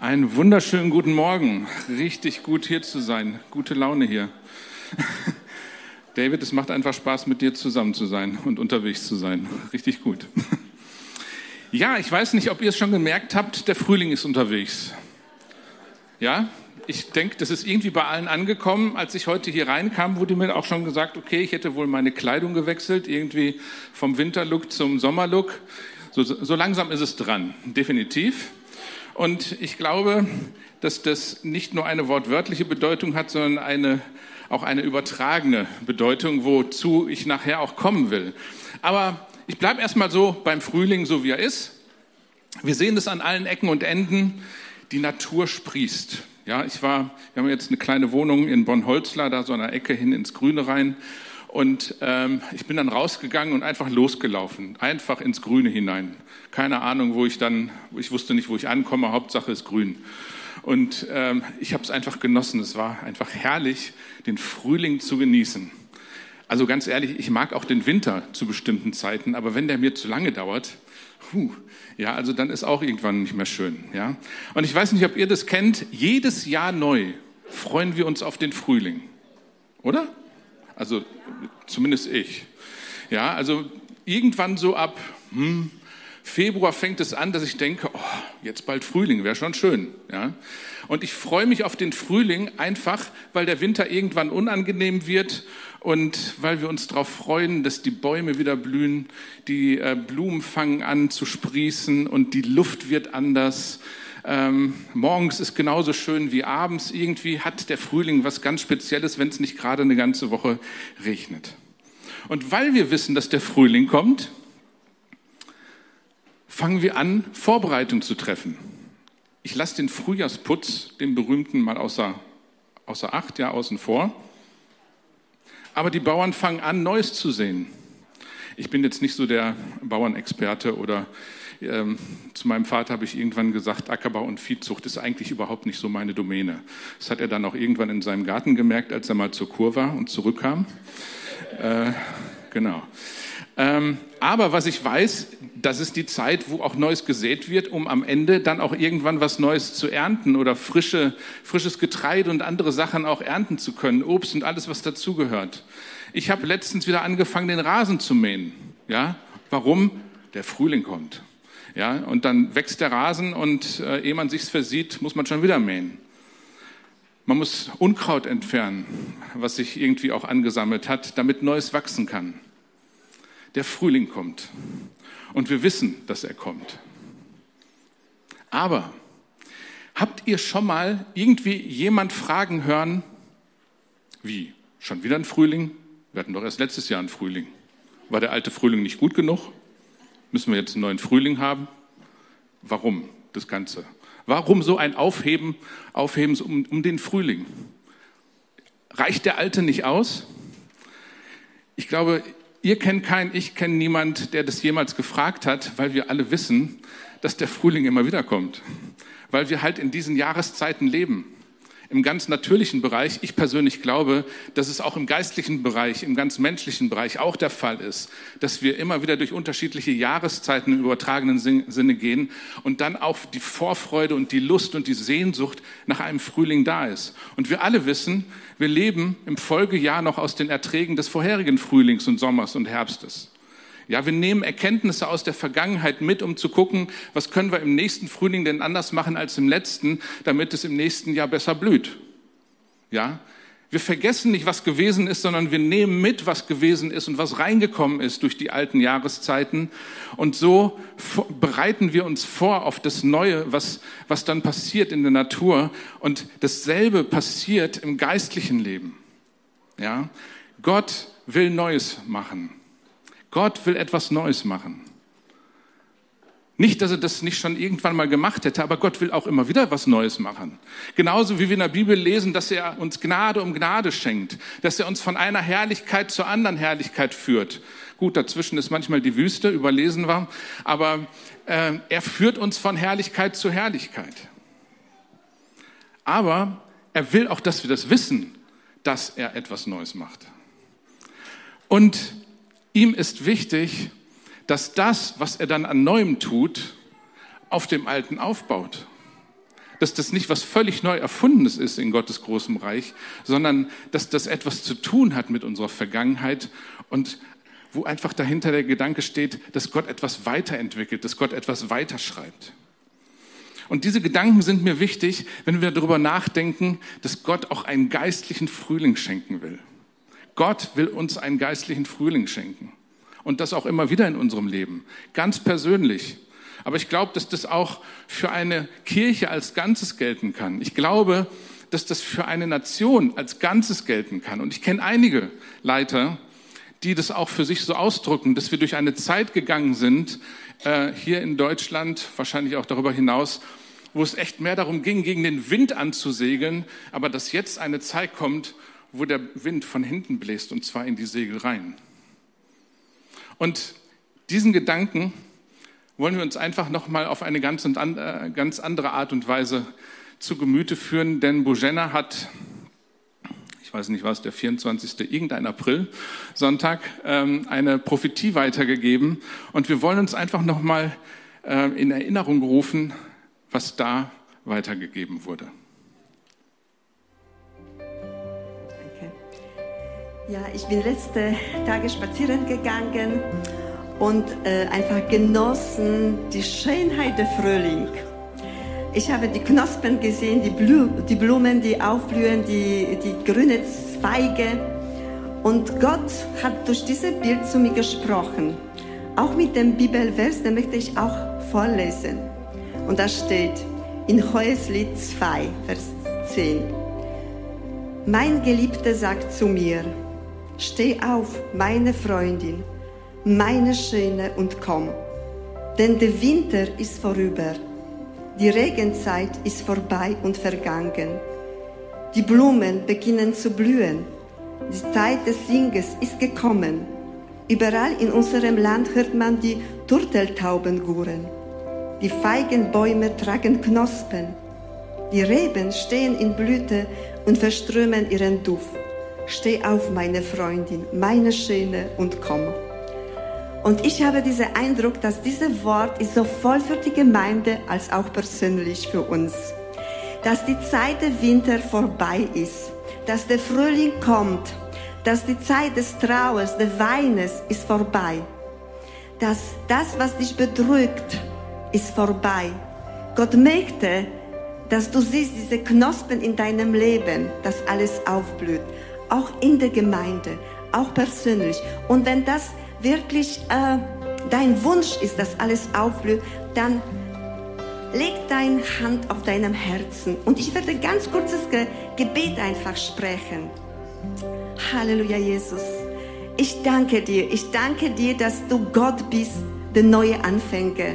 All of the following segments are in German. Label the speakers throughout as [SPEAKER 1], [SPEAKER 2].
[SPEAKER 1] Einen wunderschönen guten Morgen. Richtig gut hier zu sein. Gute Laune hier. David, es macht einfach Spaß, mit dir zusammen zu sein und unterwegs zu sein. Richtig gut. Ja, ich weiß nicht, ob ihr es schon gemerkt habt, der Frühling ist unterwegs. Ja, ich denke, das ist irgendwie bei allen angekommen. Als ich heute hier reinkam, wurde mir auch schon gesagt, okay, ich hätte wohl meine Kleidung gewechselt, irgendwie vom Winterlook zum Sommerlook. So, so langsam ist es dran, definitiv. Und ich glaube, dass das nicht nur eine wortwörtliche Bedeutung hat, sondern eine, auch eine übertragene Bedeutung, wozu ich nachher auch kommen will. Aber ich bleibe erstmal so beim Frühling, so wie er ist. Wir sehen das an allen Ecken und Enden. Die Natur sprießt. Ja, ich war, wir haben jetzt eine kleine Wohnung in Bonn-Holzler, da so der Ecke hin ins Grüne rein. Und ähm, ich bin dann rausgegangen und einfach losgelaufen, einfach ins Grüne hinein. Keine Ahnung, wo ich dann, ich wusste nicht, wo ich ankomme, Hauptsache ist grün. Und ähm, ich habe es einfach genossen. Es war einfach herrlich, den Frühling zu genießen. Also ganz ehrlich, ich mag auch den Winter zu bestimmten Zeiten, aber wenn der mir zu lange dauert, puh, ja, also dann ist auch irgendwann nicht mehr schön. Ja? Und ich weiß nicht, ob ihr das kennt. Jedes Jahr neu freuen wir uns auf den Frühling, oder? Also zumindest ich. Ja, also irgendwann so ab hm, Februar fängt es an, dass ich denke, oh, jetzt bald Frühling, wäre schon schön. Ja? Und ich freue mich auf den Frühling einfach, weil der Winter irgendwann unangenehm wird und weil wir uns darauf freuen, dass die Bäume wieder blühen, die äh, Blumen fangen an zu sprießen und die Luft wird anders. Ähm, morgens ist genauso schön wie abends. Irgendwie hat der Frühling was ganz Spezielles, wenn es nicht gerade eine ganze Woche regnet. Und weil wir wissen, dass der Frühling kommt, fangen wir an, Vorbereitung zu treffen. Ich lasse den Frühjahrsputz, den berühmten, mal außer, außer Acht, ja, außen vor. Aber die Bauern fangen an, Neues zu sehen. Ich bin jetzt nicht so der Bauernexperte oder ähm, zu meinem Vater habe ich irgendwann gesagt, Ackerbau und Viehzucht ist eigentlich überhaupt nicht so meine Domäne. Das hat er dann auch irgendwann in seinem Garten gemerkt, als er mal zur Kur war und zurückkam. Äh, genau. Ähm, aber was ich weiß, das ist die Zeit, wo auch Neues gesät wird, um am Ende dann auch irgendwann was Neues zu ernten oder frische, frisches Getreide und andere Sachen auch ernten zu können, Obst und alles, was dazugehört. Ich habe letztens wieder angefangen, den Rasen zu mähen. Ja, warum? Der Frühling kommt. Ja, und dann wächst der Rasen und äh, ehe man sich's versieht, muss man schon wieder mähen. Man muss Unkraut entfernen, was sich irgendwie auch angesammelt hat, damit Neues wachsen kann. Der Frühling kommt und wir wissen, dass er kommt. Aber habt ihr schon mal irgendwie jemand fragen hören, wie, schon wieder ein Frühling? Wir hatten doch erst letztes Jahr einen Frühling. War der alte Frühling nicht gut genug? Müssen wir jetzt einen neuen Frühling haben? Warum das Ganze? Warum so ein Aufheben, Aufheben um, um den Frühling? Reicht der alte nicht aus? Ich glaube, ihr kennt keinen, ich kenne niemand, der das jemals gefragt hat, weil wir alle wissen, dass der Frühling immer wieder kommt. Weil wir halt in diesen Jahreszeiten leben im ganz natürlichen Bereich. Ich persönlich glaube, dass es auch im geistlichen Bereich, im ganz menschlichen Bereich auch der Fall ist, dass wir immer wieder durch unterschiedliche Jahreszeiten im übertragenen Sinne gehen und dann auch die Vorfreude und die Lust und die Sehnsucht nach einem Frühling da ist. Und wir alle wissen, wir leben im Folgejahr noch aus den Erträgen des vorherigen Frühlings und Sommers und Herbstes. Ja, wir nehmen Erkenntnisse aus der Vergangenheit mit, um zu gucken, was können wir im nächsten Frühling denn anders machen als im letzten, damit es im nächsten Jahr besser blüht. Ja, wir vergessen nicht, was gewesen ist, sondern wir nehmen mit, was gewesen ist und was reingekommen ist durch die alten Jahreszeiten. Und so bereiten wir uns vor auf das Neue, was, was dann passiert in der Natur. Und dasselbe passiert im geistlichen Leben. Ja, Gott will Neues machen. Gott will etwas Neues machen. Nicht, dass er das nicht schon irgendwann mal gemacht hätte, aber Gott will auch immer wieder was Neues machen. Genauso wie wir in der Bibel lesen, dass er uns Gnade um Gnade schenkt, dass er uns von einer Herrlichkeit zur anderen Herrlichkeit führt. Gut, dazwischen ist manchmal die Wüste, überlesen wir, aber äh, er führt uns von Herrlichkeit zu Herrlichkeit. Aber er will auch, dass wir das wissen, dass er etwas Neues macht. Und Ihm ist wichtig, dass das, was er dann an Neuem tut, auf dem Alten aufbaut. dass das nicht was völlig neu erfundenes ist in Gottes großem Reich, sondern dass das etwas zu tun hat mit unserer Vergangenheit und wo einfach dahinter der Gedanke steht, dass Gott etwas weiterentwickelt, dass Gott etwas weiterschreibt. Und diese Gedanken sind mir wichtig, wenn wir darüber nachdenken, dass Gott auch einen geistlichen Frühling schenken will. Gott will uns einen geistlichen Frühling schenken. Und das auch immer wieder in unserem Leben. Ganz persönlich. Aber ich glaube, dass das auch für eine Kirche als Ganzes gelten kann. Ich glaube, dass das für eine Nation als Ganzes gelten kann. Und ich kenne einige Leiter, die das auch für sich so ausdrücken, dass wir durch eine Zeit gegangen sind, äh, hier in Deutschland, wahrscheinlich auch darüber hinaus, wo es echt mehr darum ging, gegen den Wind anzusegeln, aber dass jetzt eine Zeit kommt, wo der Wind von hinten bläst und zwar in die Segel rein. Und diesen Gedanken wollen wir uns einfach nochmal auf eine ganz, äh, ganz andere Art und Weise zu Gemüte führen, denn Bojena hat weiß nicht was, der 24. irgendein April, Sonntag, ähm, eine Prophetie weitergegeben. Und wir wollen uns einfach nochmal äh, in Erinnerung rufen, was da weitergegeben wurde.
[SPEAKER 2] Ja, ich bin letzte Tage spazieren gegangen und äh, einfach genossen die Schönheit der Frühling. Ich habe die Knospen gesehen, die, Blu die Blumen, die aufblühen, die, die grüne Zweige. Und Gott hat durch dieses Bild zu mir gesprochen. Auch mit dem Bibelvers, den möchte ich auch vorlesen. Und da steht in Hoheslied 2, Vers 10. Mein Geliebter sagt zu mir, steh auf, meine Freundin, meine Schöne und komm, denn der Winter ist vorüber die Regenzeit ist vorbei und vergangen. Die Blumen beginnen zu blühen. Die Zeit des Singes ist gekommen. Überall in unserem Land hört man die Turteltauben guren. Die Feigenbäume tragen Knospen. Die Reben stehen in Blüte und verströmen ihren Duft. Steh auf, meine Freundin, meine Schöne, und komm. Und ich habe diesen Eindruck, dass dieses Wort ist sowohl für die Gemeinde als auch persönlich für uns. Dass die Zeit der Winter vorbei ist, dass der Frühling kommt, dass die Zeit des Trauers, des Weines ist vorbei. Dass das, was dich bedrückt, ist vorbei. Gott möchte, dass du siehst diese Knospen in deinem Leben, dass alles aufblüht. Auch in der Gemeinde, auch persönlich. Und wenn das wirklich äh, dein Wunsch ist, dass alles aufblüht, dann leg deine Hand auf deinem Herzen und ich werde ganz kurzes Ge Gebet einfach sprechen. Halleluja, Jesus. Ich danke dir. Ich danke dir, dass du Gott bist, der neue Anfänger.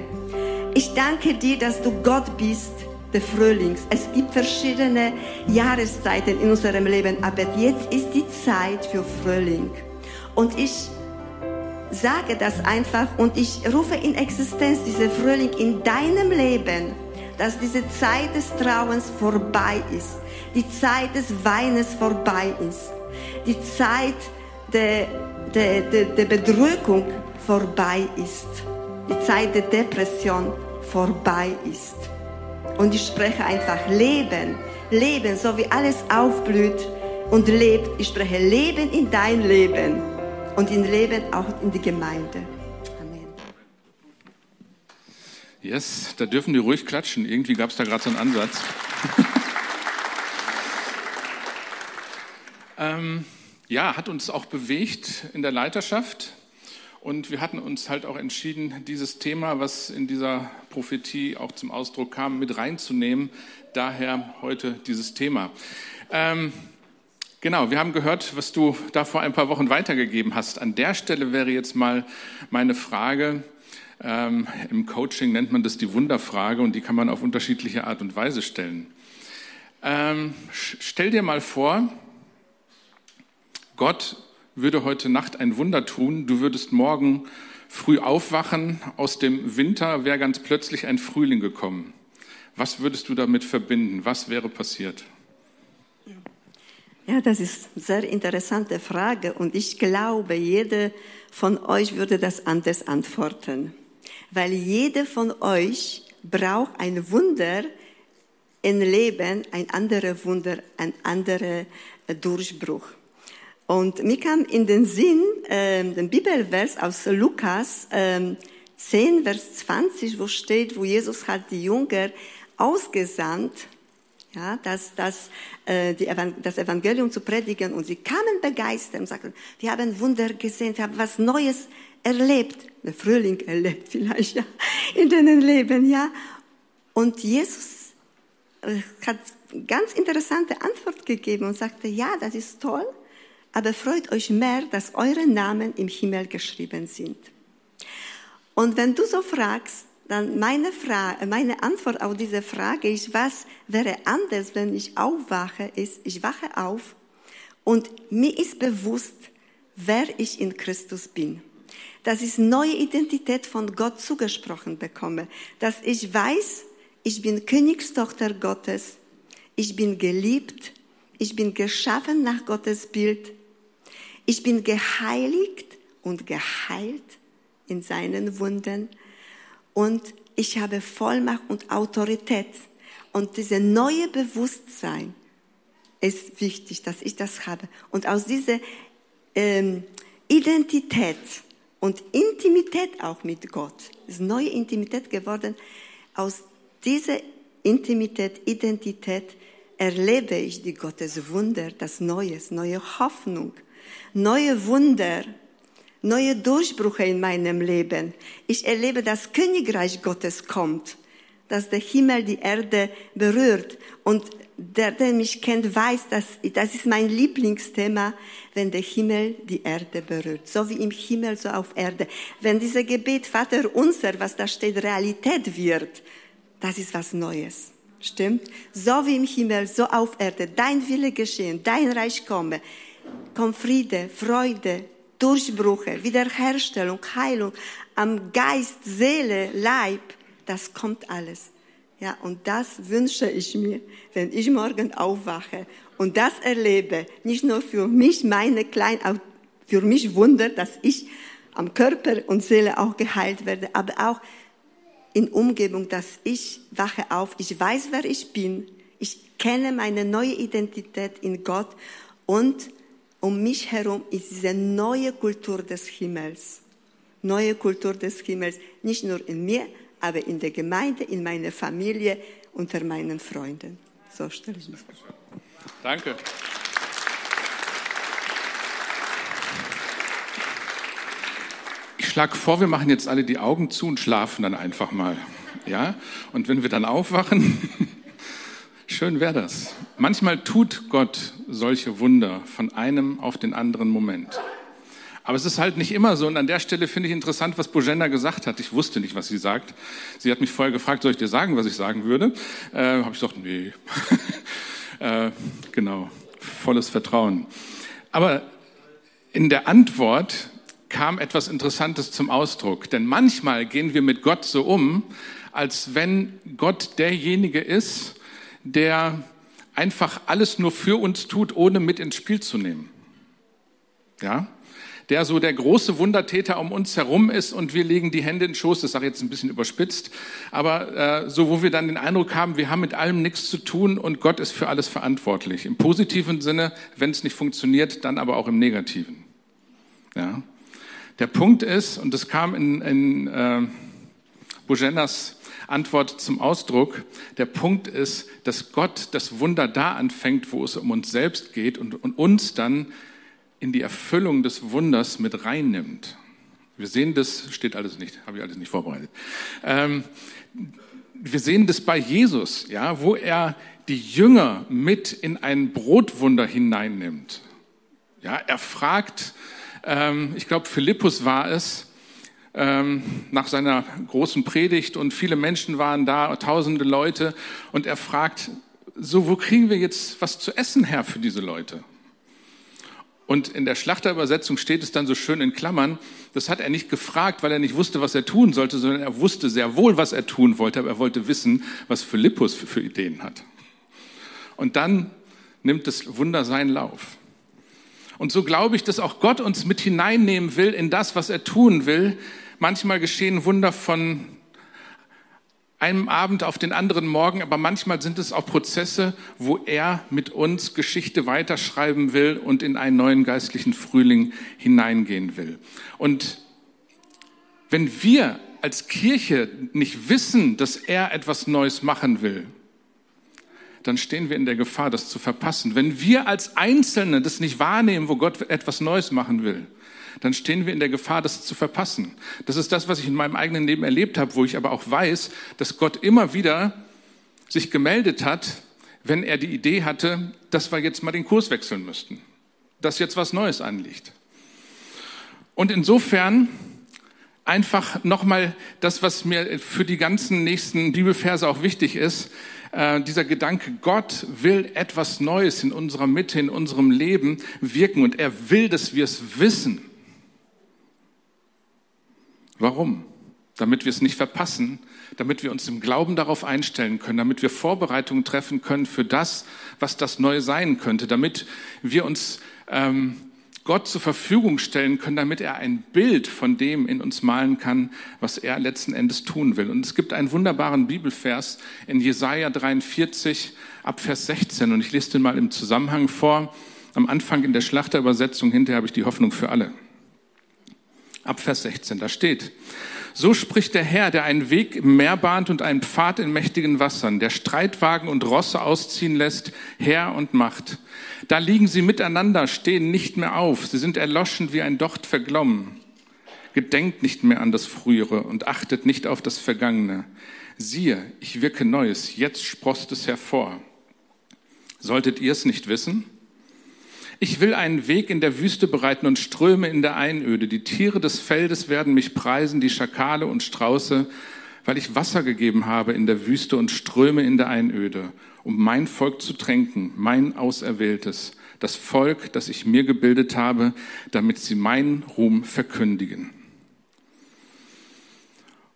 [SPEAKER 2] Ich danke dir, dass du Gott bist, der Frühlings. Es gibt verschiedene Jahreszeiten in unserem Leben, aber jetzt ist die Zeit für Frühling. Und ich sage das einfach und ich rufe in Existenz diese Frühling in deinem Leben, dass diese Zeit des Trauens vorbei ist, die Zeit des Weines vorbei ist, die Zeit der, der, der, der Bedrückung vorbei ist, die Zeit der Depression vorbei ist. Und ich spreche einfach Leben, Leben, so wie alles aufblüht und lebt. Ich spreche Leben in dein Leben und in Leben auch in die Gemeinde. Amen.
[SPEAKER 1] Yes, da dürfen die ruhig klatschen. Irgendwie gab es da gerade so einen Ansatz. ähm, ja, hat uns auch bewegt in der Leiterschaft. Und wir hatten uns halt auch entschieden, dieses Thema, was in dieser Prophetie auch zum Ausdruck kam, mit reinzunehmen. Daher heute dieses Thema. Ähm, Genau, wir haben gehört, was du da vor ein paar Wochen weitergegeben hast. An der Stelle wäre jetzt mal meine Frage. Ähm, Im Coaching nennt man das die Wunderfrage und die kann man auf unterschiedliche Art und Weise stellen. Ähm, stell dir mal vor, Gott würde heute Nacht ein Wunder tun. Du würdest morgen früh aufwachen. Aus dem Winter wäre ganz plötzlich ein Frühling gekommen. Was würdest du damit verbinden? Was wäre passiert?
[SPEAKER 2] Ja, das ist eine sehr interessante Frage und ich glaube, jeder von euch würde das anders antworten. Weil jeder von euch braucht ein Wunder Leben ein anderer Wunder, ein anderer Durchbruch. Und mir kam in den Sinn, äh, den Bibelvers aus Lukas äh, 10, Vers 20, wo steht, wo Jesus hat die Jünger ausgesandt, ja, das, das, äh, das Evangelium zu predigen. Und sie kamen begeistert und sagten, wir haben Wunder gesehen, wir haben was Neues erlebt. Der Frühling erlebt vielleicht, ja, in deinem Leben, ja. Und Jesus äh, hat ganz interessante Antwort gegeben und sagte, ja, das ist toll, aber freut euch mehr, dass eure Namen im Himmel geschrieben sind. Und wenn du so fragst, dann meine, Frage, meine Antwort auf diese Frage ist, was wäre anders, wenn ich aufwache, ist, ich wache auf und mir ist bewusst, wer ich in Christus bin. Dass ich neue Identität von Gott zugesprochen bekomme. Dass ich weiß, ich bin Königstochter Gottes. Ich bin geliebt. Ich bin geschaffen nach Gottes Bild. Ich bin geheiligt und geheilt in seinen Wunden und ich habe Vollmacht und Autorität. Und dieses neue Bewusstsein ist wichtig, dass ich das habe. Und aus dieser ähm, Identität und Intimität auch mit Gott, ist neue Intimität geworden, aus dieser Intimität, Identität erlebe ich die Gottes Wunder, das Neues, neue Hoffnung, neue Wunder, neue Durchbrüche in meinem Leben. Ich erlebe, dass Königreich Gottes kommt, dass der Himmel die Erde berührt. Und der, der mich kennt, weiß, dass das ist mein Lieblingsthema, wenn der Himmel die Erde berührt. So wie im Himmel, so auf Erde. Wenn dieser Gebet Vater unser, was da steht, Realität wird, das ist was Neues. Stimmt? So wie im Himmel, so auf Erde. Dein Wille geschehen, dein Reich komme. Komm Friede, Freude, Durchbrüche, Wiederherstellung, Heilung am Geist, Seele, Leib, das kommt alles. Ja, und das wünsche ich mir, wenn ich morgen aufwache und das erlebe, nicht nur für mich, meine klein, für mich Wunder, dass ich am Körper und Seele auch geheilt werde, aber auch in Umgebung, dass ich wache auf, ich weiß, wer ich bin, ich kenne meine neue Identität in Gott und um mich herum ist diese neue Kultur des Himmels. Neue Kultur des Himmels, nicht nur in mir, aber in der Gemeinde, in meiner Familie, unter meinen Freunden. So stelle ich mir vor.
[SPEAKER 1] Danke. Ich schlage vor, wir machen jetzt alle die Augen zu und schlafen dann einfach mal. Ja? Und wenn wir dann aufwachen, schön wäre das. Manchmal tut Gott solche Wunder von einem auf den anderen Moment. Aber es ist halt nicht immer so. Und an der Stelle finde ich interessant, was Bojenda gesagt hat. Ich wusste nicht, was sie sagt. Sie hat mich vorher gefragt, soll ich dir sagen, was ich sagen würde? Äh, Habe ich gesagt, nee. äh, genau, volles Vertrauen. Aber in der Antwort kam etwas Interessantes zum Ausdruck. Denn manchmal gehen wir mit Gott so um, als wenn Gott derjenige ist, der einfach alles nur für uns tut, ohne mit ins Spiel zu nehmen. Ja? Der so der große Wundertäter um uns herum ist und wir legen die Hände in den Schoß, das sage ich jetzt ein bisschen überspitzt, aber äh, so, wo wir dann den Eindruck haben, wir haben mit allem nichts zu tun und Gott ist für alles verantwortlich. Im positiven Sinne, wenn es nicht funktioniert, dann aber auch im negativen. Ja? Der Punkt ist, und das kam in, in äh, Bojenas Antwort zum Ausdruck. Der Punkt ist, dass Gott das Wunder da anfängt, wo es um uns selbst geht und, und uns dann in die Erfüllung des Wunders mit reinnimmt. Wir sehen das, steht alles nicht, habe ich alles nicht vorbereitet. Ähm, wir sehen das bei Jesus, ja, wo er die Jünger mit in ein Brotwunder hineinnimmt. Ja, er fragt, ähm, ich glaube, Philippus war es, nach seiner großen Predigt und viele Menschen waren da, tausende Leute. Und er fragt, so, wo kriegen wir jetzt was zu essen her für diese Leute? Und in der Schlachterübersetzung steht es dann so schön in Klammern, das hat er nicht gefragt, weil er nicht wusste, was er tun sollte, sondern er wusste sehr wohl, was er tun wollte, aber er wollte wissen, was Philippus für, für Ideen hat. Und dann nimmt das Wunder seinen Lauf. Und so glaube ich, dass auch Gott uns mit hineinnehmen will in das, was er tun will. Manchmal geschehen Wunder von einem Abend auf den anderen Morgen, aber manchmal sind es auch Prozesse, wo er mit uns Geschichte weiterschreiben will und in einen neuen geistlichen Frühling hineingehen will. Und wenn wir als Kirche nicht wissen, dass er etwas Neues machen will, dann stehen wir in der Gefahr, das zu verpassen. Wenn wir als Einzelne das nicht wahrnehmen, wo Gott etwas Neues machen will, dann stehen wir in der Gefahr, das zu verpassen. Das ist das, was ich in meinem eigenen Leben erlebt habe, wo ich aber auch weiß, dass Gott immer wieder sich gemeldet hat, wenn er die Idee hatte, dass wir jetzt mal den Kurs wechseln müssten, dass jetzt was Neues anliegt. Und insofern einfach nochmal das, was mir für die ganzen nächsten Bibelverse auch wichtig ist, äh, dieser Gedanke, Gott will etwas Neues in unserer Mitte, in unserem Leben wirken und er will, dass wir es wissen. Warum? Damit wir es nicht verpassen, damit wir uns im Glauben darauf einstellen können, damit wir Vorbereitungen treffen können für das, was das Neue sein könnte, damit wir uns ähm, Gott zur Verfügung stellen können, damit er ein Bild von dem in uns malen kann, was er letzten Endes tun will. Und es gibt einen wunderbaren Bibelvers in Jesaja 43 ab Vers 16 und ich lese den mal im Zusammenhang vor. Am Anfang in der Schlachterübersetzung, hinterher habe ich die Hoffnung für alle ab Vers 16, da steht, so spricht der Herr, der einen Weg im Meer bahnt und einen Pfad in mächtigen Wassern, der Streitwagen und Rosse ausziehen lässt, Herr und Macht. Da liegen sie miteinander, stehen nicht mehr auf, sie sind erloschen wie ein Docht verglommen. Gedenkt nicht mehr an das Frühere und achtet nicht auf das Vergangene. Siehe, ich wirke Neues, jetzt sproßt es hervor. Solltet ihr es nicht wissen? Ich will einen Weg in der Wüste bereiten und Ströme in der Einöde. Die Tiere des Feldes werden mich preisen, die Schakale und Strauße, weil ich Wasser gegeben habe in der Wüste und Ströme in der Einöde, um mein Volk zu tränken, mein Auserwähltes, das Volk, das ich mir gebildet habe, damit sie meinen Ruhm verkündigen.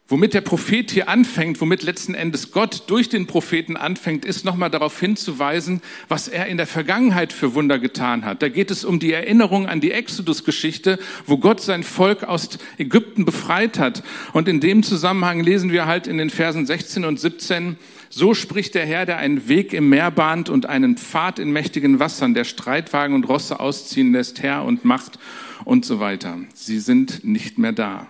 [SPEAKER 1] Womit der Prophet hier anfängt, womit letzten Endes Gott durch den Propheten anfängt, ist nochmal darauf hinzuweisen, was er in der Vergangenheit für Wunder getan hat. Da geht es um die Erinnerung an die Exodus-Geschichte, wo Gott sein Volk aus Ägypten befreit hat. Und in dem Zusammenhang lesen wir halt in den Versen 16 und 17, so spricht der Herr, der einen Weg im Meer bahnt und einen Pfad in mächtigen Wassern, der Streitwagen und Rosse ausziehen lässt, Herr und Macht und so weiter. Sie sind nicht mehr da.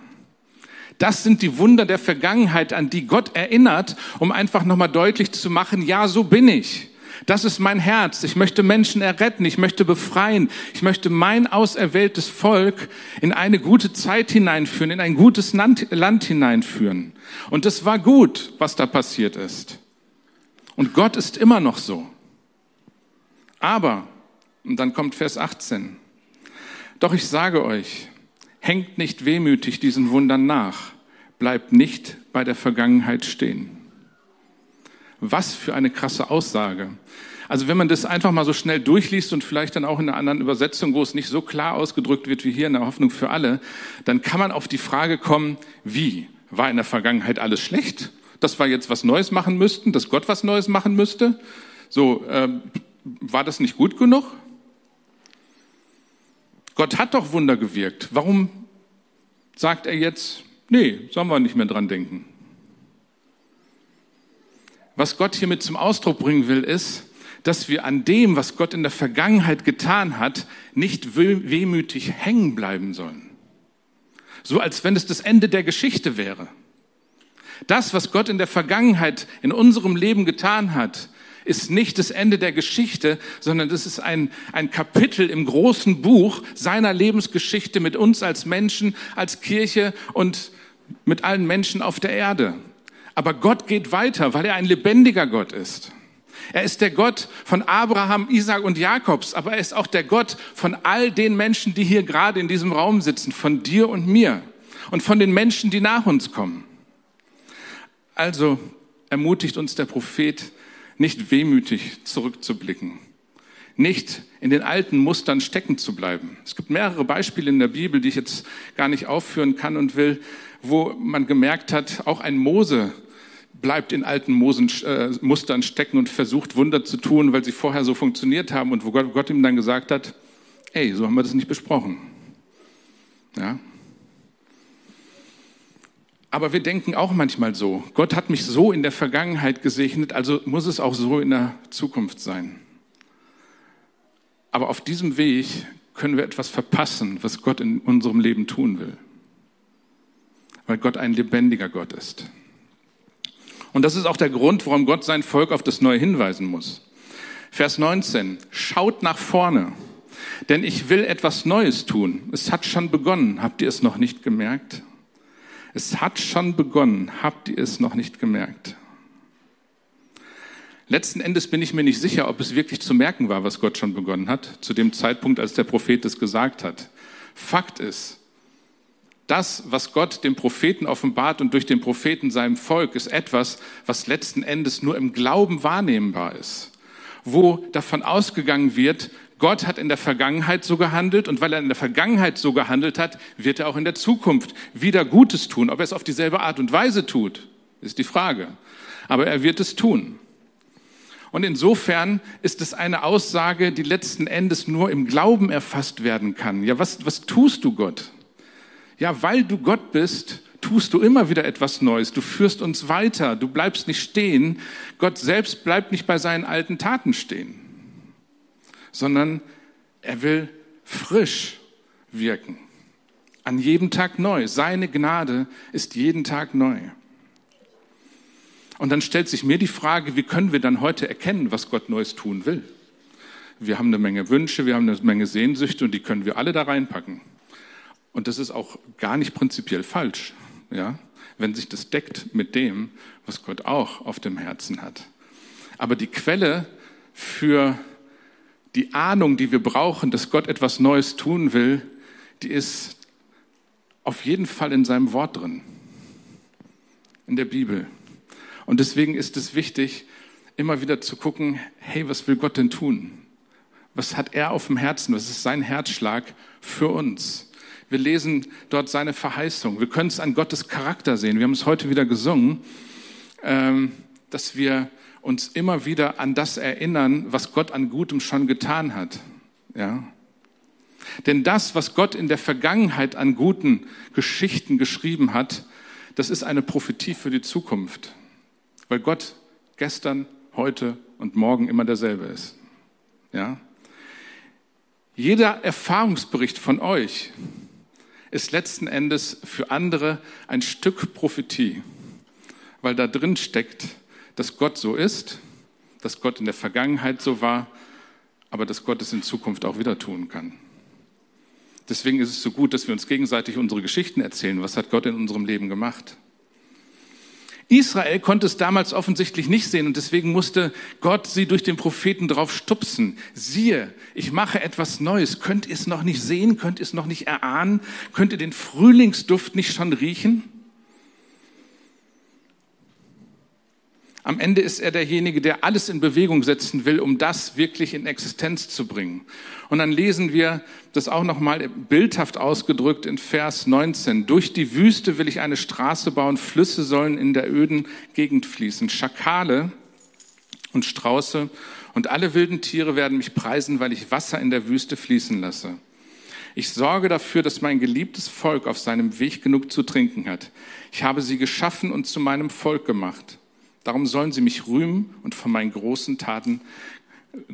[SPEAKER 1] Das sind die Wunder der Vergangenheit, an die Gott erinnert, um einfach nochmal deutlich zu machen, ja, so bin ich. Das ist mein Herz. Ich möchte Menschen erretten. Ich möchte befreien. Ich möchte mein auserwähltes Volk in eine gute Zeit hineinführen, in ein gutes Land, hineinführen. Und es war gut, was da passiert ist. Und Gott ist immer noch so. Aber, und dann kommt Vers 18. Doch ich sage euch, Hängt nicht wehmütig diesen Wundern nach. Bleibt nicht bei der Vergangenheit stehen. Was für eine krasse Aussage. Also wenn man das einfach mal so schnell durchliest und vielleicht dann auch in einer anderen Übersetzung, wo es nicht so klar ausgedrückt wird wie hier in der Hoffnung für alle, dann kann man auf die Frage kommen, wie? War in der Vergangenheit alles schlecht? Dass wir jetzt was Neues machen müssten, dass Gott was Neues machen müsste? So, äh, war das nicht gut genug? Gott hat doch Wunder gewirkt. Warum sagt er jetzt, nee, sollen wir nicht mehr dran denken? Was Gott hiermit zum Ausdruck bringen will, ist, dass wir an dem, was Gott in der Vergangenheit getan hat, nicht wehmütig hängen bleiben sollen. So als wenn es das Ende der Geschichte wäre. Das, was Gott in der Vergangenheit in unserem Leben getan hat, ist nicht das Ende der Geschichte, sondern das ist ein, ein Kapitel im großen Buch seiner Lebensgeschichte mit uns als Menschen, als Kirche und mit allen Menschen auf der Erde. Aber Gott geht weiter, weil er ein lebendiger Gott ist. Er ist der Gott von Abraham, Isaac und Jakobs, aber er ist auch der Gott von all den Menschen, die hier gerade in diesem Raum sitzen, von dir und mir und von den Menschen, die nach uns kommen. Also ermutigt uns der Prophet, nicht wehmütig zurückzublicken, nicht in den alten Mustern stecken zu bleiben. Es gibt mehrere Beispiele in der Bibel, die ich jetzt gar nicht aufführen kann und will, wo man gemerkt hat, auch ein Mose bleibt in alten Mosen, äh, Mustern stecken und versucht Wunder zu tun, weil sie vorher so funktioniert haben und wo Gott, Gott ihm dann gesagt hat, ey, so haben wir das nicht besprochen. Ja? Aber wir denken auch manchmal so, Gott hat mich so in der Vergangenheit gesegnet, also muss es auch so in der Zukunft sein. Aber auf diesem Weg können wir etwas verpassen, was Gott in unserem Leben tun will. Weil Gott ein lebendiger Gott ist. Und das ist auch der Grund, warum Gott sein Volk auf das Neue hinweisen muss. Vers 19. Schaut nach vorne, denn ich will etwas Neues tun. Es hat schon begonnen. Habt ihr es noch nicht gemerkt? Es hat schon begonnen. Habt ihr es noch nicht gemerkt? Letzten Endes bin ich mir nicht sicher, ob es wirklich zu merken war, was Gott schon begonnen hat, zu dem Zeitpunkt, als der Prophet es gesagt hat. Fakt ist, das, was Gott dem Propheten offenbart und durch den Propheten seinem Volk, ist etwas, was letzten Endes nur im Glauben wahrnehmbar ist. Wo davon ausgegangen wird, Gott hat in der Vergangenheit so gehandelt und weil er in der Vergangenheit so gehandelt hat, wird er auch in der Zukunft wieder Gutes tun. Ob er es auf dieselbe Art und Weise tut, ist die Frage. Aber er wird es tun. Und insofern ist es eine Aussage, die letzten Endes nur im Glauben erfasst werden kann. Ja, was, was tust du Gott? Ja, weil du Gott bist, tust du immer wieder etwas Neues. Du führst uns weiter. Du bleibst nicht stehen. Gott selbst bleibt nicht bei seinen alten Taten stehen, sondern er will frisch wirken. An jedem Tag neu. Seine Gnade ist jeden Tag neu. Und dann stellt sich mir die Frage, wie können wir dann heute erkennen, was Gott Neues tun will? Wir haben eine Menge Wünsche, wir haben eine Menge Sehnsüchte und die können wir alle da reinpacken. Und das ist auch gar nicht prinzipiell falsch, ja, wenn sich das deckt mit dem, was Gott auch auf dem Herzen hat. Aber die Quelle für die Ahnung, die wir brauchen, dass Gott etwas Neues tun will, die ist auf jeden Fall in seinem Wort drin, in der Bibel. Und deswegen ist es wichtig, immer wieder zu gucken, hey, was will Gott denn tun? Was hat er auf dem Herzen? Was ist sein Herzschlag für uns? Wir lesen dort seine Verheißung. Wir können es an Gottes Charakter sehen. Wir haben es heute wieder gesungen, ähm, dass wir uns immer wieder an das erinnern, was Gott an Gutem schon getan hat. Ja? Denn das, was Gott in der Vergangenheit an guten Geschichten geschrieben hat, das ist eine Prophetie für die Zukunft. Weil Gott gestern, heute und morgen immer derselbe ist. Ja? Jeder Erfahrungsbericht von euch ist letzten Endes für andere ein Stück Prophetie, weil da drin steckt, dass Gott so ist, dass Gott in der Vergangenheit so war, aber dass Gott es in Zukunft auch wieder tun kann. Deswegen ist es so gut, dass wir uns gegenseitig unsere Geschichten erzählen. Was hat Gott in unserem Leben gemacht? Israel konnte es damals offensichtlich nicht sehen und deswegen musste Gott sie durch den Propheten drauf stupsen. Siehe, ich mache etwas Neues. Könnt ihr es noch nicht sehen? Könnt ihr es noch nicht erahnen? Könnt ihr den Frühlingsduft nicht schon riechen? Am Ende ist er derjenige, der alles in Bewegung setzen will, um das wirklich in Existenz zu bringen. Und dann lesen wir das auch nochmal bildhaft ausgedrückt in Vers 19. Durch die Wüste will ich eine Straße bauen, Flüsse sollen in der öden Gegend fließen. Schakale und Strauße und alle wilden Tiere werden mich preisen, weil ich Wasser in der Wüste fließen lasse. Ich sorge dafür, dass mein geliebtes Volk auf seinem Weg genug zu trinken hat. Ich habe sie geschaffen und zu meinem Volk gemacht. Darum sollen sie mich rühmen und von meinen großen Taten,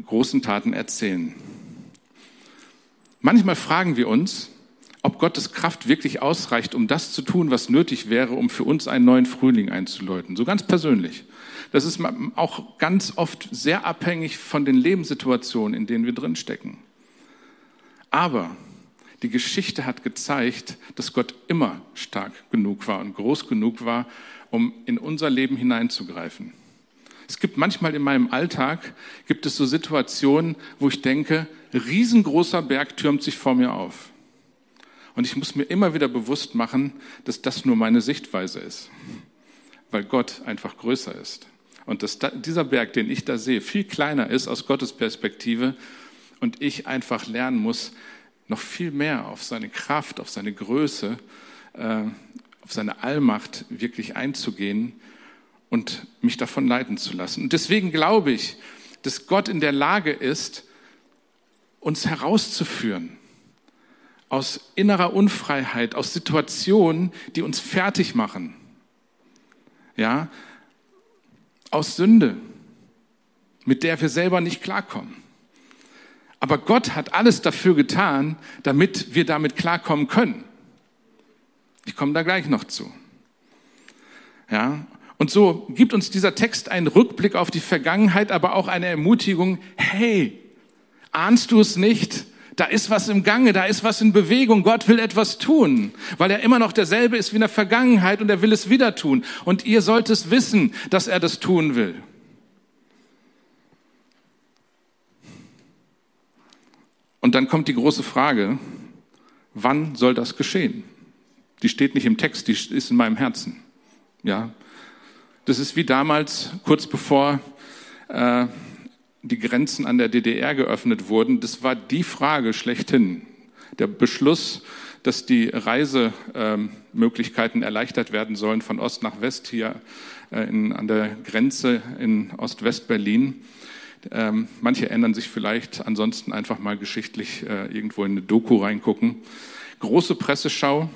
[SPEAKER 1] großen Taten erzählen. Manchmal fragen wir uns, ob Gottes Kraft wirklich ausreicht, um das zu tun, was nötig wäre, um für uns einen neuen Frühling einzuläuten. So ganz persönlich. Das ist auch ganz oft sehr abhängig von den Lebenssituationen, in denen wir drinstecken. Aber die Geschichte hat gezeigt, dass Gott immer stark genug war und groß genug war, um in unser Leben hineinzugreifen. Es gibt manchmal in meinem Alltag, gibt es so Situationen, wo ich denke, riesengroßer Berg türmt sich vor mir auf. Und ich muss mir immer wieder bewusst machen, dass das nur meine Sichtweise ist, weil Gott einfach größer ist. Und dass dieser Berg, den ich da sehe, viel kleiner ist aus Gottes Perspektive und ich einfach lernen muss, noch viel mehr auf seine Kraft, auf seine Größe äh, auf seine Allmacht wirklich einzugehen und mich davon leiten zu lassen. Und deswegen glaube ich, dass Gott in der Lage ist, uns herauszuführen aus innerer Unfreiheit, aus Situationen, die uns fertig machen. ja, aus Sünde, mit der wir selber nicht klarkommen. Aber Gott hat alles dafür getan, damit wir damit klarkommen können. Ich komme da gleich noch zu. Ja, und so gibt uns dieser Text einen Rückblick auf die Vergangenheit, aber auch eine Ermutigung, hey, ahnst du es nicht? Da ist was im Gange, da ist was in Bewegung. Gott will etwas tun, weil er immer noch derselbe ist wie in der Vergangenheit und er will es wieder tun. Und ihr sollt es wissen, dass er das tun will. Und dann kommt die große Frage, wann soll das geschehen? Die steht nicht im Text, die ist in meinem Herzen. Ja, das ist wie damals, kurz bevor äh, die Grenzen an der DDR geöffnet wurden. Das war die Frage schlechthin. Der Beschluss, dass die Reisemöglichkeiten erleichtert werden sollen von Ost nach West hier äh, in, an der Grenze in Ost-West-Berlin. Ähm, manche ändern sich vielleicht, ansonsten einfach mal geschichtlich äh, irgendwo in eine Doku reingucken. Große Presseschau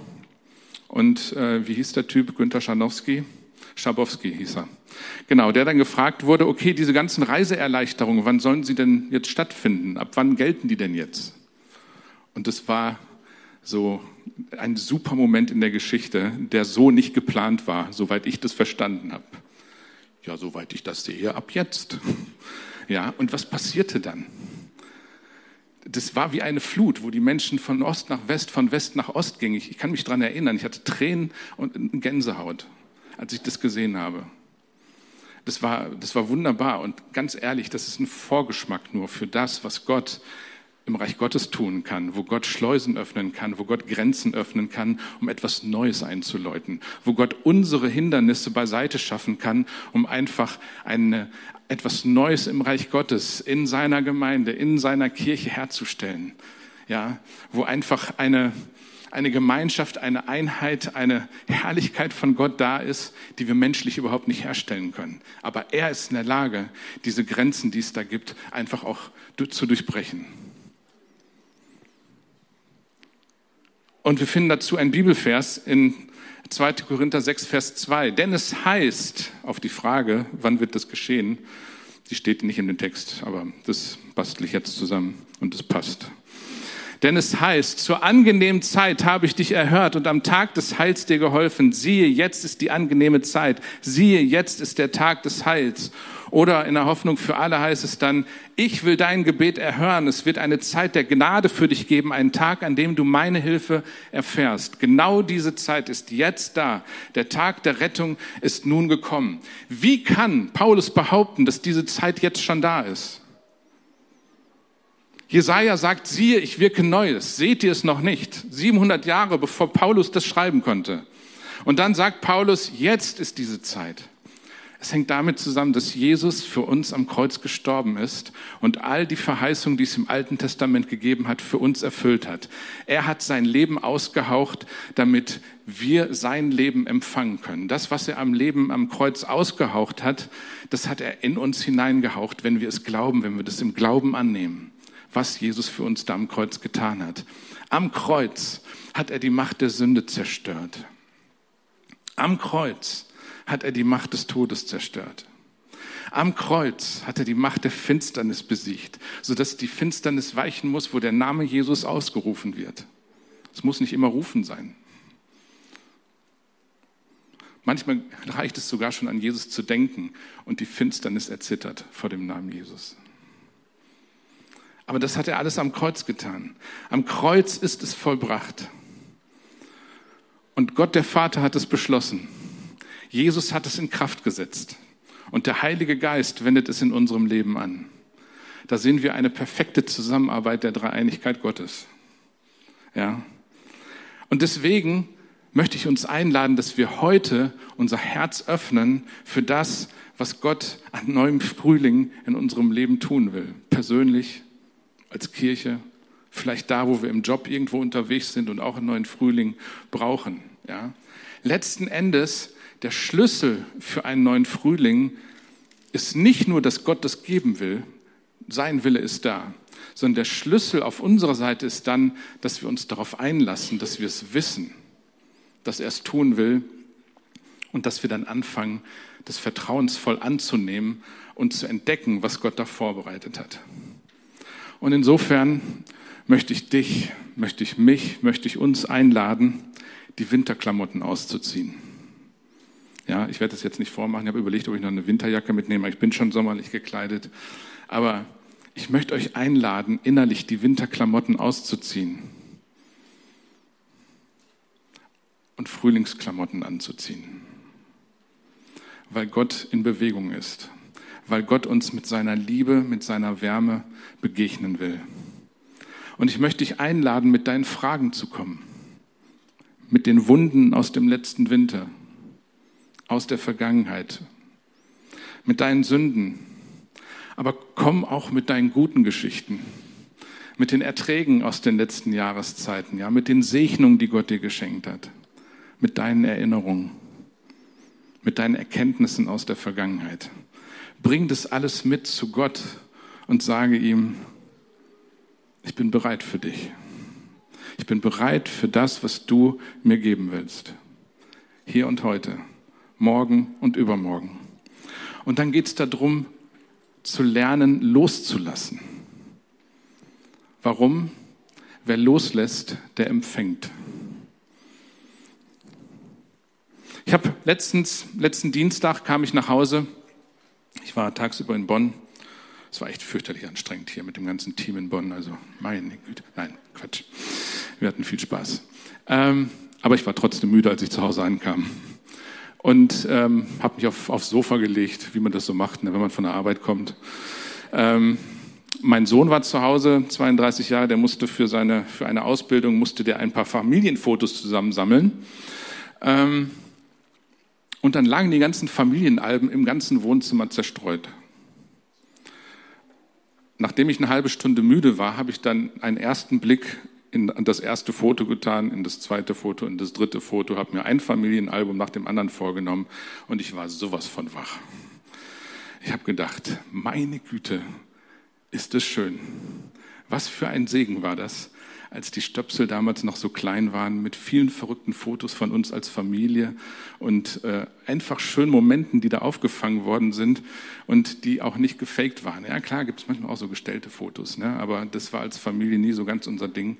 [SPEAKER 1] und äh, wie hieß der Typ? Günter Schanowski? Schabowski hieß er. Genau, der dann gefragt wurde, okay, diese ganzen Reiseerleichterungen, wann sollen sie denn jetzt stattfinden? Ab wann gelten die denn jetzt? Und das war so ein super Moment in der Geschichte, der so nicht geplant war, soweit ich das verstanden habe. Ja, soweit ich das sehe, ab jetzt. Ja, und was passierte dann? Das war wie eine Flut, wo die Menschen von Ost nach West, von West nach Ost gingen. Ich, ich kann mich daran erinnern, ich hatte Tränen und Gänsehaut, als ich das gesehen habe. Das war, das war wunderbar und ganz ehrlich, das ist ein Vorgeschmack nur für das, was Gott im Reich Gottes tun kann, wo Gott Schleusen öffnen kann, wo Gott Grenzen öffnen kann, um etwas Neues einzuläuten, wo Gott unsere Hindernisse beiseite schaffen kann, um einfach eine, etwas Neues im Reich Gottes in seiner Gemeinde, in seiner Kirche herzustellen. Ja, wo einfach eine, eine Gemeinschaft, eine Einheit, eine Herrlichkeit von Gott da ist, die wir menschlich überhaupt nicht herstellen können. Aber er ist in der Lage, diese Grenzen, die es da gibt, einfach auch zu durchbrechen. Und wir finden dazu einen Bibelvers in 2. Korinther 6, Vers 2. Denn es heißt auf die Frage, wann wird das geschehen, die steht nicht in dem Text, aber das bastle ich jetzt zusammen und das passt. Denn es heißt, zur angenehmen Zeit habe ich dich erhört und am Tag des Heils dir geholfen. Siehe, jetzt ist die angenehme Zeit. Siehe, jetzt ist der Tag des Heils. Oder in der Hoffnung für alle heißt es dann, ich will dein Gebet erhören. Es wird eine Zeit der Gnade für dich geben, einen Tag, an dem du meine Hilfe erfährst. Genau diese Zeit ist jetzt da. Der Tag der Rettung ist nun gekommen. Wie kann Paulus behaupten, dass diese Zeit jetzt schon da ist? Jesaja sagt, siehe, ich wirke Neues. Seht ihr es noch nicht? 700 Jahre bevor Paulus das schreiben konnte. Und dann sagt Paulus, jetzt ist diese Zeit. Es hängt damit zusammen, dass Jesus für uns am Kreuz gestorben ist und all die Verheißungen, die es im Alten Testament gegeben hat, für uns erfüllt hat. Er hat sein Leben ausgehaucht, damit wir sein Leben empfangen können. Das, was er am Leben am Kreuz ausgehaucht hat, das hat er in uns hineingehaucht, wenn wir es glauben, wenn wir das im Glauben annehmen, was Jesus für uns da am Kreuz getan hat. Am Kreuz hat er die Macht der Sünde zerstört. Am Kreuz hat er die Macht des Todes zerstört. Am Kreuz hat er die Macht der Finsternis besiegt, sodass die Finsternis weichen muss, wo der Name Jesus ausgerufen wird. Es muss nicht immer rufen sein. Manchmal reicht es sogar schon an Jesus zu denken und die Finsternis erzittert vor dem Namen Jesus. Aber das hat er alles am Kreuz getan. Am Kreuz ist es vollbracht. Und Gott der Vater hat es beschlossen. Jesus hat es in Kraft gesetzt und der Heilige Geist wendet es in unserem Leben an. Da sehen wir eine perfekte Zusammenarbeit der Dreieinigkeit Gottes. Ja. Und deswegen möchte ich uns einladen, dass wir heute unser Herz öffnen für das, was Gott an neuem Frühling in unserem Leben tun will. Persönlich, als Kirche, vielleicht da, wo wir im Job irgendwo unterwegs sind und auch einen neuen Frühling brauchen. Ja. Letzten Endes der Schlüssel für einen neuen Frühling ist nicht nur, dass Gott das geben will, sein Wille ist da, sondern der Schlüssel auf unserer Seite ist dann, dass wir uns darauf einlassen, dass wir es wissen, dass er es tun will Und dass wir dann anfangen, das vertrauensvoll anzunehmen und zu entdecken, was Gott da vorbereitet hat. Und insofern möchte ich dich, möchte ich mich, möchte ich uns einladen, die Winterklamotten auszuziehen. Ja, ich werde das jetzt nicht vormachen. Ich habe überlegt, ob ich noch eine Winterjacke mitnehme. Ich bin schon sommerlich gekleidet. Aber ich möchte euch einladen, innerlich die Winterklamotten auszuziehen und Frühlingsklamotten anzuziehen. Weil Gott in Bewegung ist. Weil Gott uns mit seiner Liebe, mit seiner Wärme begegnen will. Und ich möchte dich einladen, mit deinen Fragen zu kommen. Mit den Wunden aus dem letzten Winter aus der Vergangenheit, mit deinen Sünden, aber komm auch mit deinen guten Geschichten, mit den Erträgen aus den letzten Jahreszeiten, ja, mit den Segnungen, die Gott dir geschenkt hat, mit deinen Erinnerungen, mit deinen Erkenntnissen aus der Vergangenheit. Bring das alles mit zu Gott und sage ihm, ich bin bereit für dich. Ich bin bereit für das, was du mir geben willst. Hier und heute morgen und übermorgen. Und dann geht es darum, zu lernen, loszulassen. Warum? Wer loslässt, der empfängt. Ich habe letztens, letzten Dienstag kam ich nach Hause. Ich war tagsüber in Bonn. Es war echt fürchterlich anstrengend hier mit dem ganzen Team in Bonn. Also meine Güte. Nein, Quatsch. Wir hatten viel Spaß. Ähm, aber ich war trotzdem müde, als ich zu Hause ankam und ähm, habe mich auf, aufs Sofa gelegt, wie man das so macht, ne, wenn man von der Arbeit kommt. Ähm, mein Sohn war zu Hause, 32 Jahre, der musste für seine für eine Ausbildung musste der ein paar Familienfotos zusammensammeln. Ähm, und dann lagen die ganzen Familienalben im ganzen Wohnzimmer zerstreut. Nachdem ich eine halbe Stunde müde war, habe ich dann einen ersten Blick in das erste Foto getan, in das zweite Foto, in das dritte Foto, habe mir ein Familienalbum nach dem anderen vorgenommen und ich war sowas von wach. Ich habe gedacht, meine Güte, ist es schön. Was für ein Segen war das, als die Stöpsel damals noch so klein waren, mit vielen verrückten Fotos von uns als Familie und äh, einfach schönen Momenten, die da aufgefangen worden sind und die auch nicht gefaked waren. Ja, klar gibt es manchmal auch so gestellte Fotos, ne? aber das war als Familie nie so ganz unser Ding.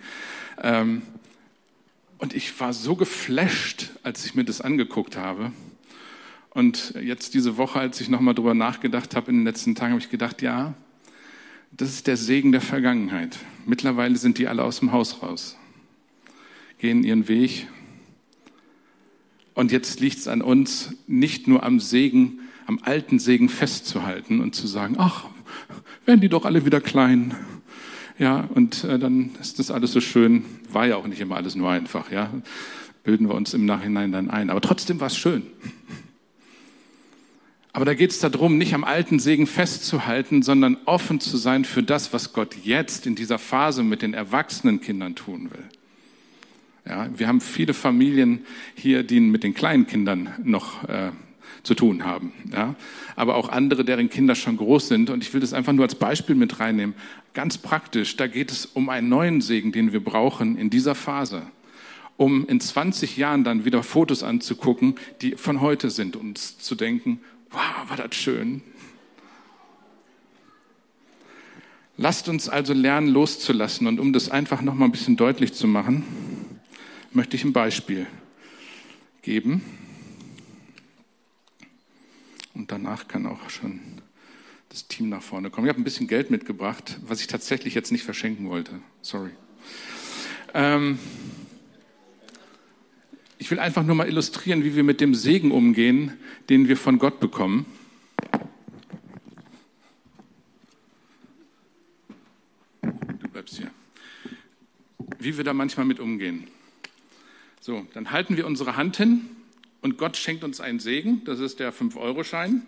[SPEAKER 1] Ähm, und ich war so geflasht, als ich mir das angeguckt habe. Und jetzt diese Woche, als ich nochmal drüber nachgedacht habe in den letzten Tagen, habe ich gedacht, ja, das ist der Segen der Vergangenheit. Mittlerweile sind die alle aus dem Haus raus, gehen ihren Weg. Und jetzt liegt es an uns, nicht nur am Segen, am alten Segen festzuhalten und zu sagen, ach, werden die doch alle wieder klein. Ja, und äh, dann ist das alles so schön. War ja auch nicht immer alles nur einfach, ja. Bilden wir uns im Nachhinein dann ein. Aber trotzdem war es schön. Aber da geht es darum, nicht am alten Segen festzuhalten, sondern offen zu sein für das, was Gott jetzt in dieser Phase mit den erwachsenen Kindern tun will. Ja, wir haben viele Familien hier, die mit den kleinen Kindern noch äh, zu tun haben. Ja, aber auch andere, deren Kinder schon groß sind. Und ich will das einfach nur als Beispiel mit reinnehmen. Ganz praktisch, da geht es um einen neuen Segen, den wir brauchen in dieser Phase um in 20 Jahren dann wieder Fotos anzugucken, die von heute sind und zu denken, Wow, war das schön. Lasst uns also lernen, loszulassen. Und um das einfach noch mal ein bisschen deutlich zu machen, möchte ich ein Beispiel geben. Und danach kann auch schon das Team nach vorne kommen. Ich habe ein bisschen Geld mitgebracht, was ich tatsächlich jetzt nicht verschenken wollte. Sorry. Ähm, ich will einfach nur mal illustrieren, wie wir mit dem Segen umgehen, den wir von Gott bekommen. Du bleibst hier. Wie wir da manchmal mit umgehen. So, dann halten wir unsere Hand hin und Gott schenkt uns einen Segen. Das ist der 5-Euro-Schein.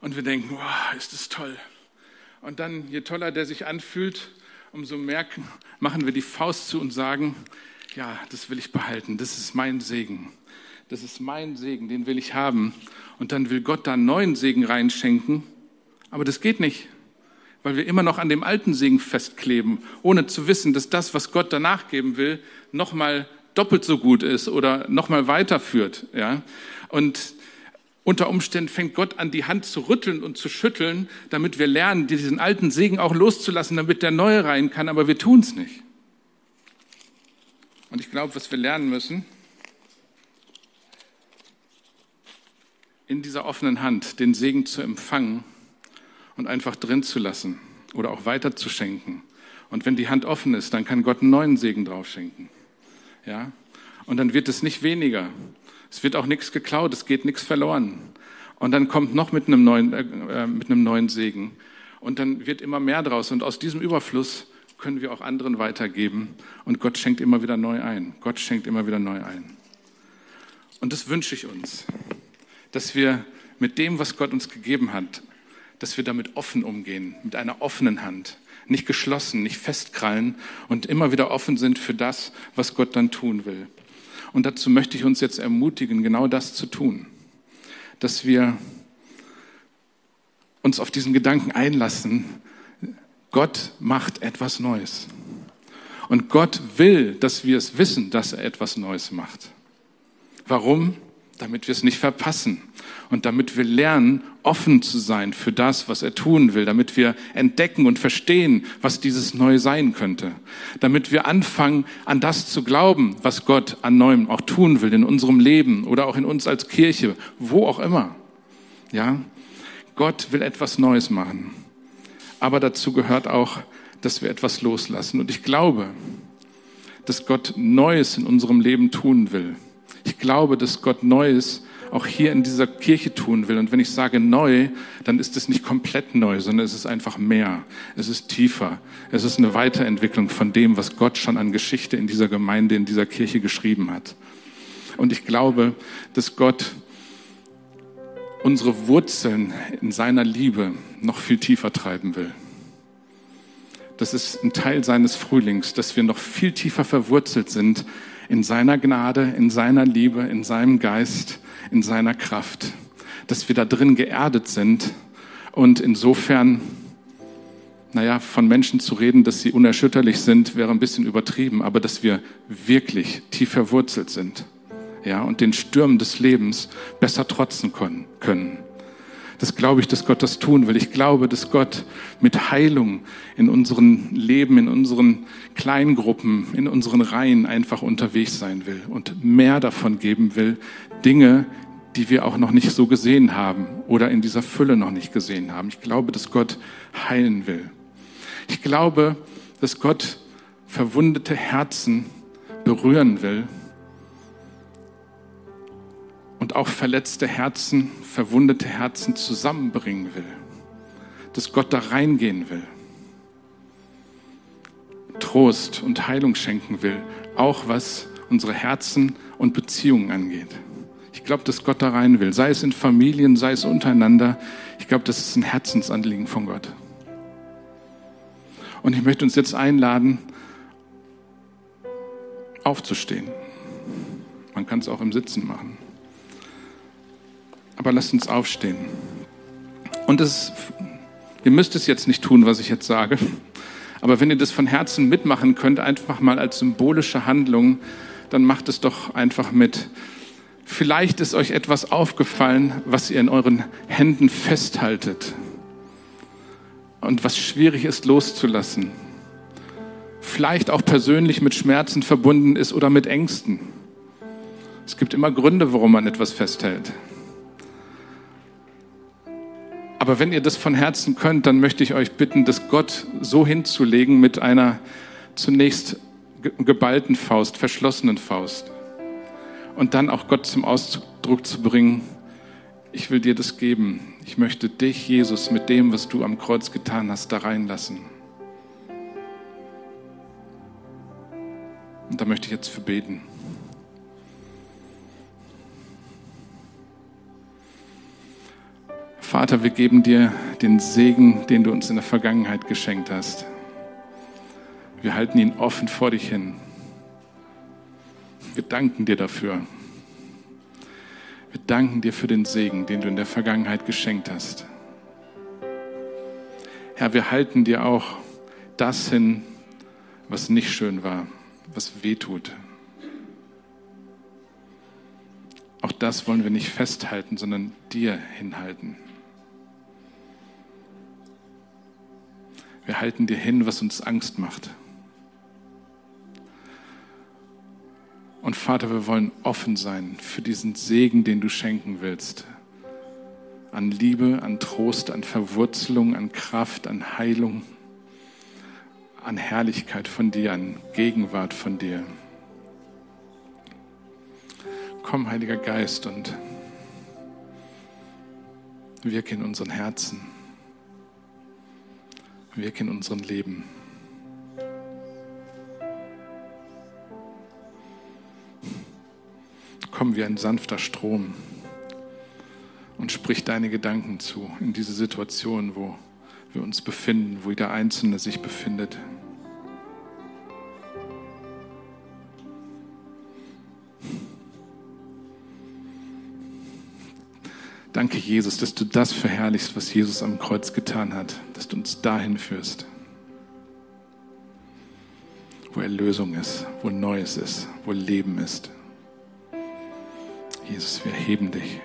[SPEAKER 1] Und wir denken, wow, ist das toll. Und dann, je toller der sich anfühlt, umso mehr machen wir die Faust zu und sagen, ja, das will ich behalten, das ist mein Segen. Das ist mein Segen, den will ich haben. Und dann will Gott da einen neuen Segen reinschenken. Aber das geht nicht, weil wir immer noch an dem alten Segen festkleben, ohne zu wissen, dass das, was Gott danach geben will, nochmal doppelt so gut ist oder nochmal weiterführt. Ja? Und unter Umständen fängt Gott an, die Hand zu rütteln und zu schütteln, damit wir lernen, diesen alten Segen auch loszulassen, damit der neue rein kann, aber wir tun es nicht. Und ich glaube, was wir lernen müssen, in dieser offenen Hand den Segen zu empfangen und einfach drin zu lassen oder auch weiter zu schenken. Und wenn die Hand offen ist, dann kann Gott einen neuen Segen drauf schenken. Ja? Und dann wird es nicht weniger. Es wird auch nichts geklaut, es geht nichts verloren. Und dann kommt noch mit einem neuen, äh, äh, mit einem neuen Segen. Und dann wird immer mehr draus. Und aus diesem Überfluss können wir auch anderen weitergeben. Und Gott schenkt immer wieder neu ein. Gott schenkt immer wieder neu ein. Und das wünsche ich uns dass wir mit dem, was Gott uns gegeben hat, dass wir damit offen umgehen, mit einer offenen Hand, nicht geschlossen, nicht festkrallen und immer wieder offen sind für das, was Gott dann tun will. Und dazu möchte ich uns jetzt ermutigen, genau das zu tun, dass wir uns auf diesen Gedanken einlassen, Gott macht etwas Neues. Und Gott will, dass wir es wissen, dass er etwas Neues macht. Warum? damit wir es nicht verpassen und damit wir lernen, offen zu sein für das, was er tun will, damit wir entdecken und verstehen, was dieses Neue sein könnte, damit wir anfangen, an das zu glauben, was Gott an Neuem auch tun will in unserem Leben oder auch in uns als Kirche, wo auch immer. Ja, Gott will etwas Neues machen, aber dazu gehört auch, dass wir etwas loslassen. Und ich glaube, dass Gott Neues in unserem Leben tun will ich glaube, dass Gott Neues auch hier in dieser Kirche tun will. Und wenn ich sage neu, dann ist es nicht komplett neu, sondern es ist einfach mehr. Es ist tiefer. Es ist eine Weiterentwicklung von dem, was Gott schon an Geschichte in dieser Gemeinde, in dieser Kirche geschrieben hat. Und ich glaube, dass Gott unsere Wurzeln in seiner Liebe noch viel tiefer treiben will. Das ist ein Teil seines Frühlings, dass wir noch viel tiefer verwurzelt sind in seiner Gnade, in seiner Liebe, in seinem Geist, in seiner Kraft, dass wir da drin geerdet sind und insofern, naja, von Menschen zu reden, dass sie unerschütterlich sind, wäre ein bisschen übertrieben, aber dass wir wirklich tief verwurzelt sind, ja, und den Stürmen des Lebens besser trotzen können. Das glaube ich, dass Gott das tun will. Ich glaube, dass Gott mit Heilung in unseren Leben, in unseren Kleingruppen, in unseren Reihen einfach unterwegs sein will und mehr davon geben will. Dinge, die wir auch noch nicht so gesehen haben oder in dieser Fülle noch nicht gesehen haben. Ich glaube, dass Gott heilen will. Ich glaube, dass Gott verwundete Herzen berühren will und auch verletzte Herzen, verwundete Herzen zusammenbringen will. Dass Gott da reingehen will. Trost und Heilung schenken will, auch was unsere Herzen und Beziehungen angeht. Ich glaube, dass Gott da rein will, sei es in Familien, sei es untereinander. Ich glaube, das ist ein Herzensanliegen von Gott. Und ich möchte uns jetzt einladen, aufzustehen. Man kann es auch im Sitzen machen. Aber lasst uns aufstehen. Und es, ihr müsst es jetzt nicht tun, was ich jetzt sage. Aber wenn ihr das von Herzen mitmachen könnt, einfach mal als symbolische Handlung, dann macht es doch einfach mit. Vielleicht ist euch etwas aufgefallen, was ihr in euren Händen festhaltet und was schwierig ist loszulassen. Vielleicht auch persönlich mit Schmerzen verbunden ist oder mit Ängsten. Es gibt immer Gründe, warum man etwas festhält. Aber wenn ihr das von Herzen könnt, dann möchte ich euch bitten, das Gott so hinzulegen mit einer zunächst geballten Faust, verschlossenen Faust. Und dann auch Gott zum Ausdruck zu bringen, ich will dir das geben. Ich möchte dich, Jesus, mit dem, was du am Kreuz getan hast, da reinlassen. Und da möchte ich jetzt für beten. Vater, wir geben dir den Segen, den du uns in der Vergangenheit geschenkt hast. Wir halten ihn offen vor dich hin. Wir danken dir dafür. Wir danken dir für den Segen, den du in der Vergangenheit geschenkt hast. Herr, wir halten dir auch das hin, was nicht schön war, was weh tut. Auch das wollen wir nicht festhalten, sondern dir hinhalten. Wir halten dir hin, was uns Angst macht. Und Vater, wir wollen offen sein für diesen Segen, den du schenken willst. An Liebe, an Trost, an Verwurzelung, an Kraft, an Heilung, an Herrlichkeit von dir, an Gegenwart von dir. Komm, Heiliger Geist, und wirke in unseren Herzen, wirke in unserem Leben. Komm wie ein sanfter Strom und sprich deine Gedanken zu in diese Situation, wo wir uns befinden, wo jeder Einzelne sich befindet. Danke, Jesus, dass du das verherrlichst, was Jesus am Kreuz getan hat, uns dahin führst, wo Erlösung ist, wo Neues ist, wo Leben ist. Jesus, wir heben dich.